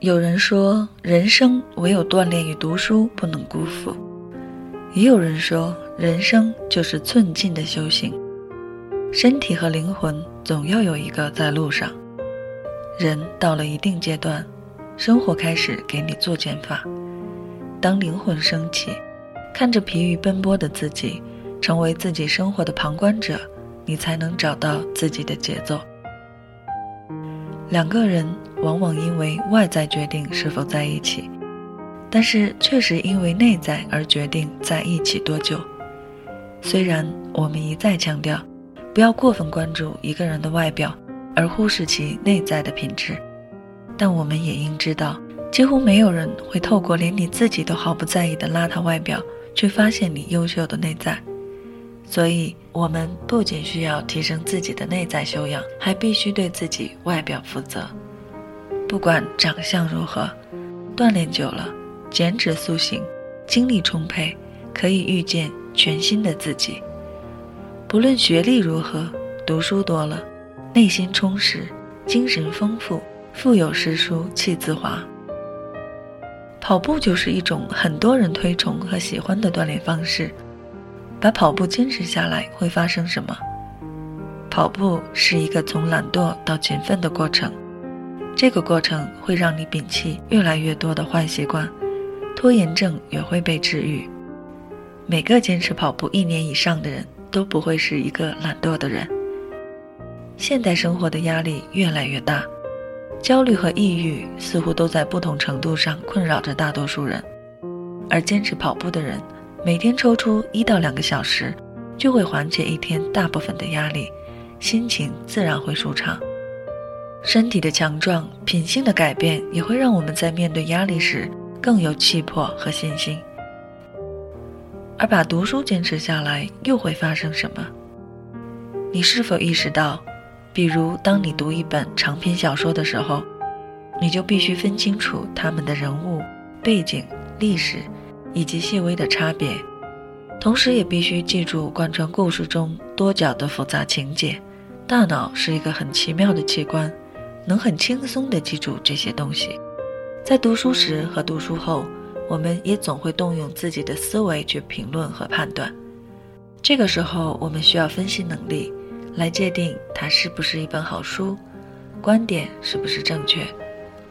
有人说，人生唯有锻炼与读书不能辜负；也有人说，人生就是寸进的修行。身体和灵魂总要有一个在路上。人到了一定阶段，生活开始给你做减法。当灵魂升起，看着疲于奔波的自己，成为自己生活的旁观者，你才能找到自己的节奏。两个人往往因为外在决定是否在一起，但是确实因为内在而决定在一起多久。虽然我们一再强调，不要过分关注一个人的外表，而忽视其内在的品质，但我们也应知道，几乎没有人会透过连你自己都毫不在意的邋遢外表，去发现你优秀的内在。所以，我们不仅需要提升自己的内在修养，还必须对自己外表负责。不管长相如何，锻炼久了，减脂塑形，精力充沛，可以遇见全新的自己。不论学历如何，读书多了，内心充实，精神丰富，腹有诗书气自华。跑步就是一种很多人推崇和喜欢的锻炼方式。把跑步坚持下来会发生什么？跑步是一个从懒惰到勤奋的过程，这个过程会让你摒弃越来越多的坏习惯，拖延症也会被治愈。每个坚持跑步一年以上的人都不会是一个懒惰的人。现代生活的压力越来越大，焦虑和抑郁似乎都在不同程度上困扰着大多数人，而坚持跑步的人。每天抽出一到两个小时，就会缓解一天大部分的压力，心情自然会舒畅。身体的强壮、品性的改变，也会让我们在面对压力时更有气魄和信心。而把读书坚持下来，又会发生什么？你是否意识到，比如当你读一本长篇小说的时候，你就必须分清楚他们的人物、背景、历史。以及细微的差别，同时也必须记住贯穿故事中多角的复杂情节。大脑是一个很奇妙的器官，能很轻松地记住这些东西。在读书时和读书后，我们也总会动用自己的思维去评论和判断。这个时候，我们需要分析能力来界定它是不是一本好书，观点是不是正确，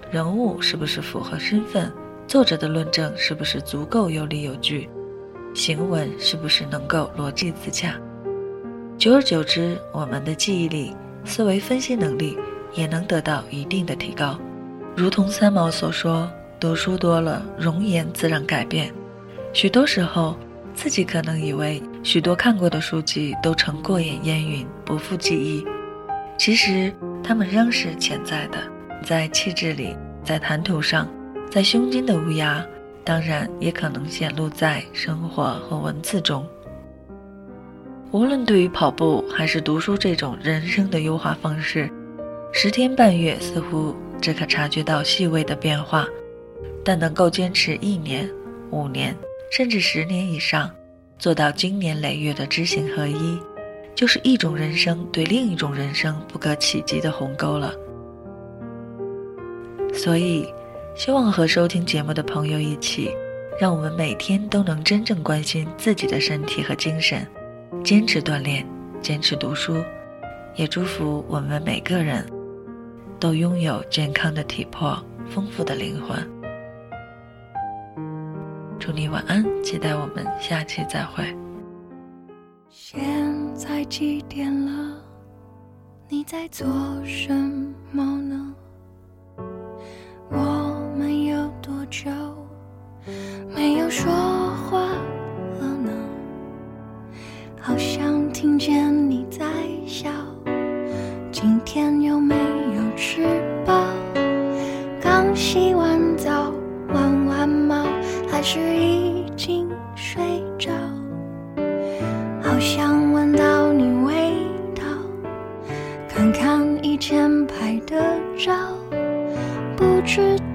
人物是不是符合身份。作者的论证是不是足够有理有据？行文是不是能够逻辑自洽？久而久之，我们的记忆力、思维分析能力也能得到一定的提高。如同三毛所说：“读书多了，容颜自然改变。”许多时候，自己可能以为许多看过的书籍都成过眼烟云，不复记忆。其实，它们仍是潜在的，在气质里，在谈吐上。在胸襟的无涯，当然也可能显露在生活和文字中。无论对于跑步还是读书这种人生的优化方式，十天半月似乎只可察觉到细微的变化，但能够坚持一年、五年甚至十年以上，做到经年累月的知行合一，就是一种人生对另一种人生不可企及的鸿沟了。所以。希望和收听节目的朋友一起，让我们每天都能真正关心自己的身体和精神，坚持锻炼，坚持读书，也祝福我们每个人都拥有健康的体魄、丰富的灵魂。祝你晚安，期待我们下期再会。现在几点了？你在做什么呢？我。就没有说话了呢，好像听见你在笑。今天有没有吃饱？刚洗完澡，玩完猫，还是已经睡着？好想闻到你味道，看看以前拍的照，不知道。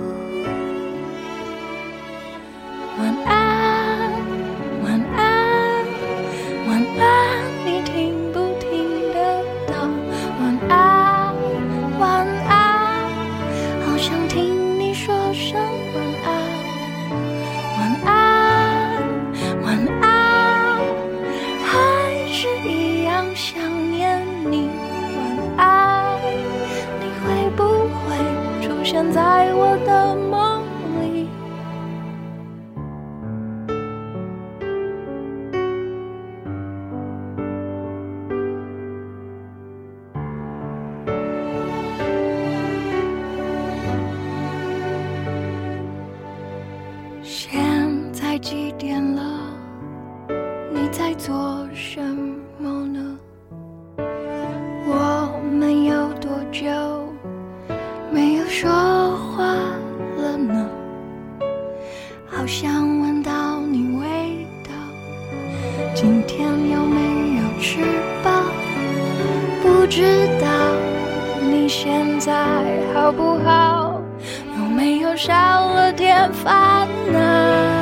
在几点了？你在做什么呢？我们有多久没有说话了呢？好想闻到你味道，今天有没有吃饱？不知道你现在好不好？有没有少了点烦恼？